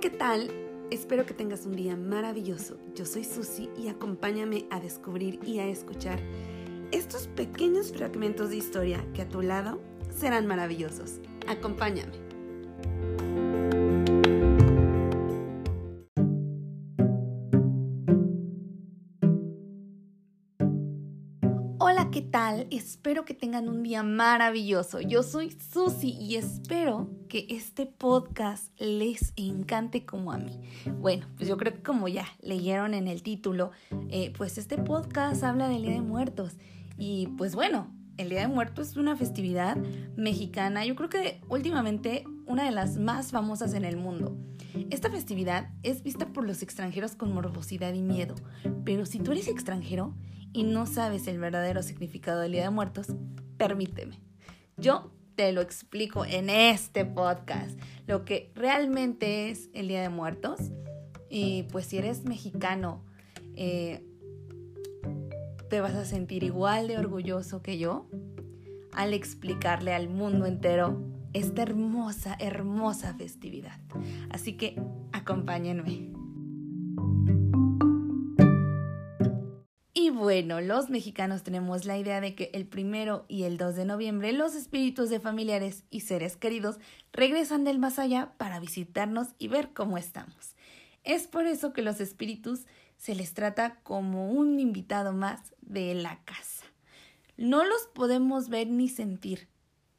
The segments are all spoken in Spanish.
¿qué tal? Espero que tengas un día maravilloso. Yo soy Susi y acompáñame a descubrir y a escuchar estos pequeños fragmentos de historia que a tu lado serán maravillosos. Acompáñame. Hola, ¿qué tal? Espero que tengan un día maravilloso. Yo soy Susi y espero que este podcast les encante como a mí. Bueno, pues yo creo que como ya leyeron en el título, eh, pues este podcast habla del Día de Muertos. Y pues bueno, el Día de Muertos es una festividad mexicana, yo creo que últimamente una de las más famosas en el mundo. Esta festividad es vista por los extranjeros con morbosidad y miedo, pero si tú eres extranjero y no sabes el verdadero significado del Día de Muertos, permíteme. Yo te lo explico en este podcast, lo que realmente es el Día de Muertos. Y pues si eres mexicano, eh, te vas a sentir igual de orgulloso que yo al explicarle al mundo entero esta hermosa, hermosa festividad. Así que acompáñenme. Y bueno, los mexicanos tenemos la idea de que el primero y el 2 de noviembre los espíritus de familiares y seres queridos regresan del más allá para visitarnos y ver cómo estamos. Es por eso que los espíritus se les trata como un invitado más de la casa. No los podemos ver ni sentir,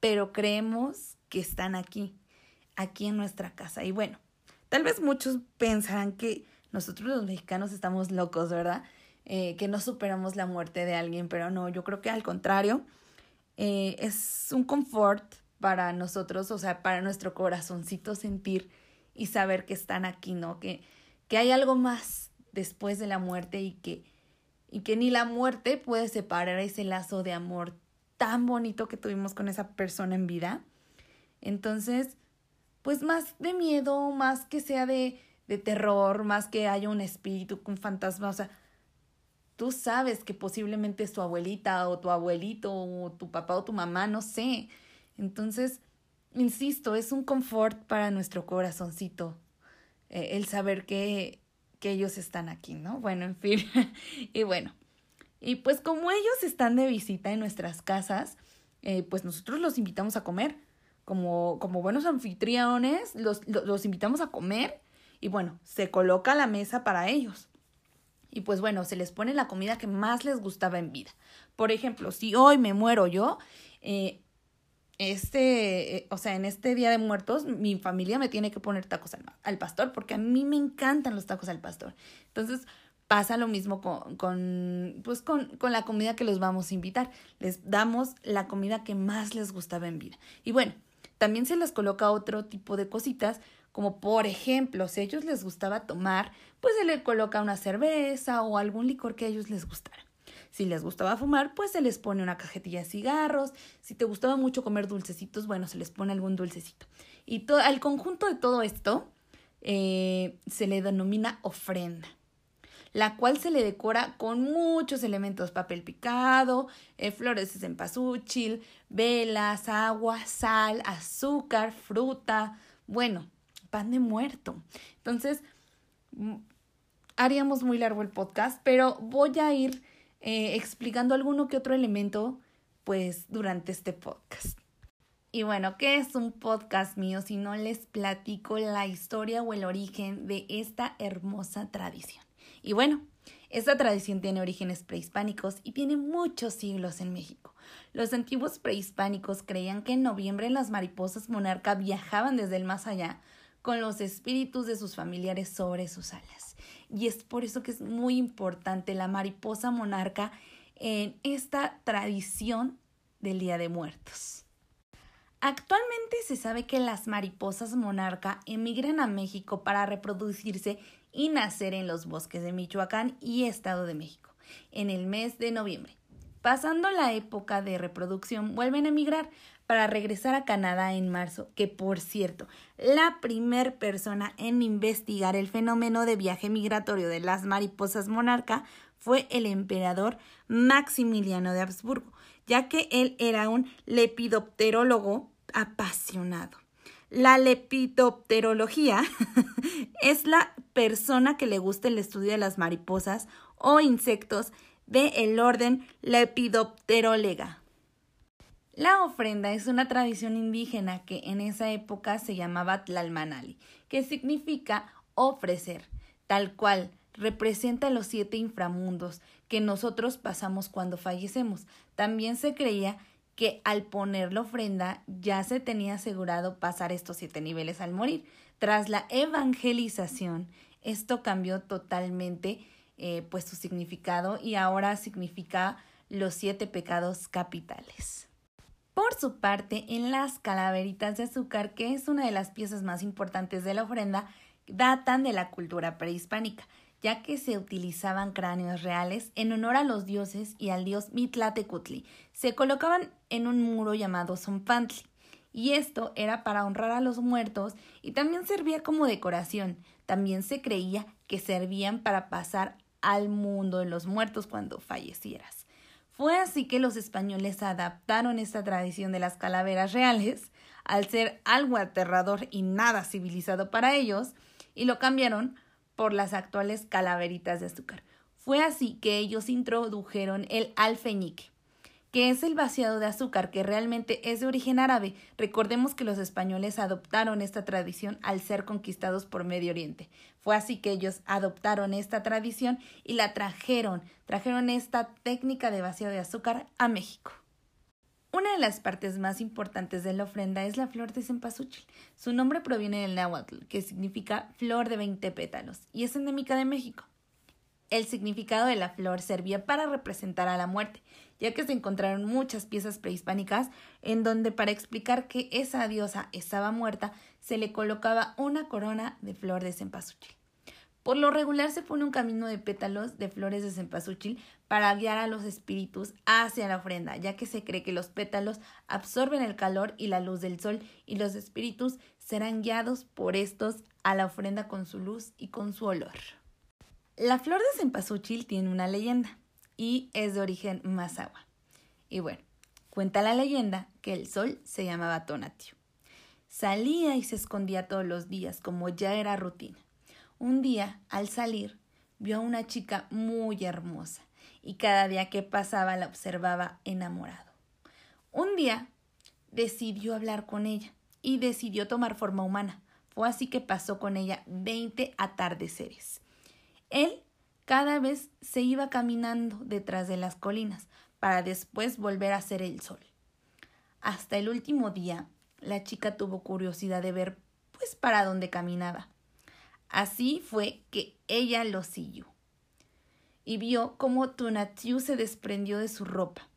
pero creemos que están aquí, aquí en nuestra casa. Y bueno, tal vez muchos pensarán que nosotros los mexicanos estamos locos, ¿verdad? Eh, que no superamos la muerte de alguien, pero no, yo creo que al contrario, eh, es un confort para nosotros, o sea, para nuestro corazoncito sentir y saber que están aquí, ¿no? Que, que hay algo más después de la muerte y que, y que ni la muerte puede separar ese lazo de amor tan bonito que tuvimos con esa persona en vida. Entonces, pues más de miedo, más que sea de, de terror, más que haya un espíritu, un fantasma, o sea, tú sabes que posiblemente es tu abuelita o tu abuelito o tu papá o tu mamá, no sé. Entonces, insisto, es un confort para nuestro corazoncito eh, el saber que, que ellos están aquí, ¿no? Bueno, en fin. y bueno, y pues como ellos están de visita en nuestras casas, eh, pues nosotros los invitamos a comer. Como, como buenos anfitriones, los, los invitamos a comer y bueno, se coloca la mesa para ellos. Y pues bueno, se les pone la comida que más les gustaba en vida. Por ejemplo, si hoy me muero yo, eh, este, eh, o sea, en este Día de Muertos, mi familia me tiene que poner tacos al, pastor, porque a mí me encantan los tacos al pastor. Entonces, pasa lo mismo con, con, pues con, con la comida que los vamos a invitar. Les damos la comida que más les gustaba en vida. Y bueno, también se les coloca otro tipo de cositas como por ejemplo, si a ellos les gustaba tomar, pues se le coloca una cerveza o algún licor que a ellos les gustara. Si les gustaba fumar, pues se les pone una cajetilla de cigarros. Si te gustaba mucho comer dulcecitos, bueno, se les pone algún dulcecito. Y al conjunto de todo esto eh, se le denomina ofrenda, la cual se le decora con muchos elementos, papel picado, eh, flores cempasúchil, velas, agua, sal, azúcar, fruta, bueno, pan de muerto. Entonces, haríamos muy largo el podcast, pero voy a ir eh, explicando alguno que otro elemento, pues, durante este podcast. Y bueno, ¿qué es un podcast mío si no les platico la historia o el origen de esta hermosa tradición? Y bueno, esta tradición tiene orígenes prehispánicos y tiene muchos siglos en México. Los antiguos prehispánicos creían que en noviembre las mariposas monarca viajaban desde el más allá con los espíritus de sus familiares sobre sus alas. Y es por eso que es muy importante la mariposa monarca en esta tradición del Día de Muertos. Actualmente se sabe que las mariposas monarca emigran a México para reproducirse y nacer en los bosques de Michoacán y Estado de México en el mes de noviembre. Pasando la época de reproducción, vuelven a emigrar para regresar a Canadá en marzo, que por cierto, la primer persona en investigar el fenómeno de viaje migratorio de las mariposas monarca fue el emperador Maximiliano de Habsburgo, ya que él era un lepidopterólogo apasionado. La lepidopterología es la persona que le gusta el estudio de las mariposas o insectos del el orden Lepidopterolega. La ofrenda es una tradición indígena que en esa época se llamaba Tlalmanali, que significa ofrecer, tal cual representa los siete inframundos que nosotros pasamos cuando fallecemos. También se creía que al poner la ofrenda ya se tenía asegurado pasar estos siete niveles al morir. Tras la evangelización, esto cambió totalmente eh, pues su significado y ahora significa los siete pecados capitales. Por su parte, en las calaveritas de azúcar, que es una de las piezas más importantes de la ofrenda, datan de la cultura prehispánica, ya que se utilizaban cráneos reales en honor a los dioses y al dios Mitlatecutli. Se colocaban en un muro llamado Zompantli, y esto era para honrar a los muertos y también servía como decoración. También se creía que servían para pasar al mundo de los muertos cuando fallecieras. Fue así que los españoles adaptaron esta tradición de las calaveras reales, al ser algo aterrador y nada civilizado para ellos, y lo cambiaron por las actuales calaveritas de azúcar. Fue así que ellos introdujeron el alfeñique, que es el vaciado de azúcar que realmente es de origen árabe. Recordemos que los españoles adoptaron esta tradición al ser conquistados por Medio Oriente. Fue así que ellos adoptaron esta tradición y la trajeron, trajeron esta técnica de vaciado de azúcar a México. Una de las partes más importantes de la ofrenda es la flor de cempasúchil. Su nombre proviene del náhuatl, que significa flor de 20 pétalos, y es endémica de México. El significado de la flor servía para representar a la muerte, ya que se encontraron muchas piezas prehispánicas en donde para explicar que esa diosa estaba muerta se le colocaba una corona de flor de cempasúchil. Por lo regular se pone un camino de pétalos de flores de cempasúchil para guiar a los espíritus hacia la ofrenda, ya que se cree que los pétalos absorben el calor y la luz del sol y los espíritus serán guiados por estos a la ofrenda con su luz y con su olor. La flor de cempasúchil tiene una leyenda y es de origen mazahua. Y bueno, cuenta la leyenda que el sol se llamaba Tonatio. Salía y se escondía todos los días, como ya era rutina. Un día, al salir, vio a una chica muy hermosa y cada día que pasaba la observaba enamorado. Un día decidió hablar con ella y decidió tomar forma humana. Fue así que pasó con ella veinte atardeceres. Él cada vez se iba caminando detrás de las colinas para después volver a ser el sol. Hasta el último día, la chica tuvo curiosidad de ver pues para dónde caminaba. Así fue que ella lo siguió y vio cómo Tunatiu se desprendió de su ropa.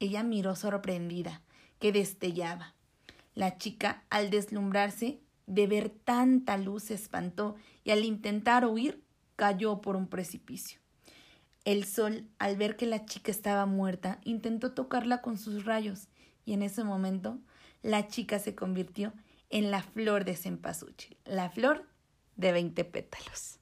Ella miró sorprendida, que destellaba. La chica, al deslumbrarse de ver tanta luz, se espantó y al intentar huir cayó por un precipicio. El sol, al ver que la chica estaba muerta, intentó tocarla con sus rayos, y en ese momento la chica se convirtió en la flor de cempasúchil, la flor de veinte pétalos.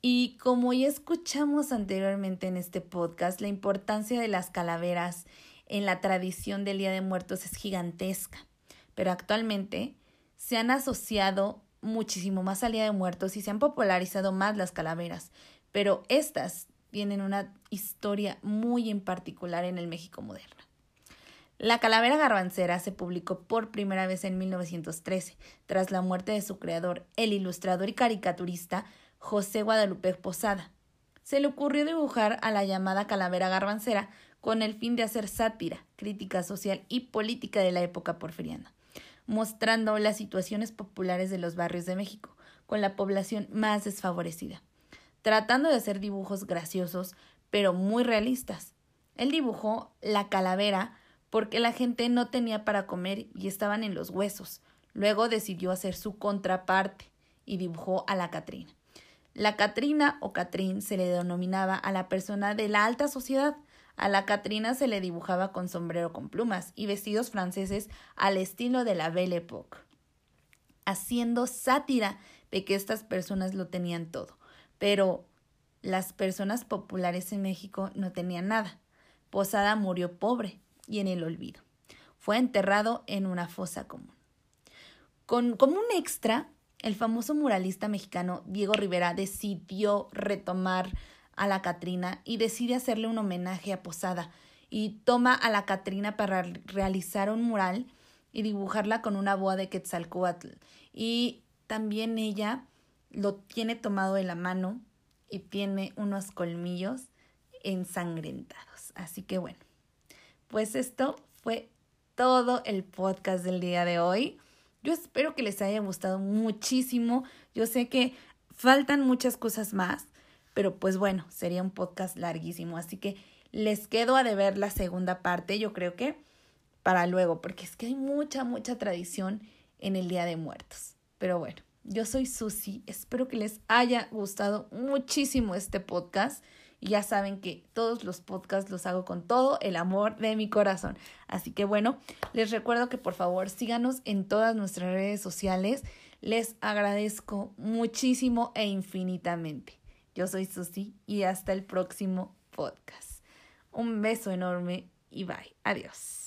Y como ya escuchamos anteriormente en este podcast, la importancia de las calaveras en la tradición del Día de Muertos es gigantesca, pero actualmente se han asociado muchísimo más al Día de Muertos y se han popularizado más las calaveras, pero estas tienen una historia muy en particular en el México moderno. La calavera garbancera se publicó por primera vez en 1913, tras la muerte de su creador, el ilustrador y caricaturista José Guadalupe Posada. Se le ocurrió dibujar a la llamada calavera garbancera con el fin de hacer sátira, crítica social y política de la época porfiriana mostrando las situaciones populares de los barrios de México, con la población más desfavorecida, tratando de hacer dibujos graciosos, pero muy realistas. Él dibujó la calavera porque la gente no tenía para comer y estaban en los huesos. Luego decidió hacer su contraparte y dibujó a la Catrina. La Catrina o Catrín se le denominaba a la persona de la alta sociedad, a la Catrina se le dibujaba con sombrero con plumas y vestidos franceses al estilo de la Belle Époque, haciendo sátira de que estas personas lo tenían todo. Pero las personas populares en México no tenían nada. Posada murió pobre y en el olvido. Fue enterrado en una fosa común. Con, como un extra, el famoso muralista mexicano Diego Rivera decidió retomar a la Catrina y decide hacerle un homenaje a Posada y toma a la Catrina para realizar un mural y dibujarla con una boa de Quetzalcoatl. Y también ella lo tiene tomado de la mano y tiene unos colmillos ensangrentados. Así que bueno, pues esto fue todo el podcast del día de hoy. Yo espero que les haya gustado muchísimo. Yo sé que faltan muchas cosas más, pero pues bueno, sería un podcast larguísimo. Así que les quedo a deber la segunda parte, yo creo que para luego, porque es que hay mucha, mucha tradición en el Día de Muertos. Pero bueno, yo soy Susi, espero que les haya gustado muchísimo este podcast. Y ya saben que todos los podcasts los hago con todo el amor de mi corazón. Así que bueno, les recuerdo que por favor síganos en todas nuestras redes sociales. Les agradezco muchísimo e infinitamente. Yo soy Susi y hasta el próximo podcast. Un beso enorme y bye. Adiós.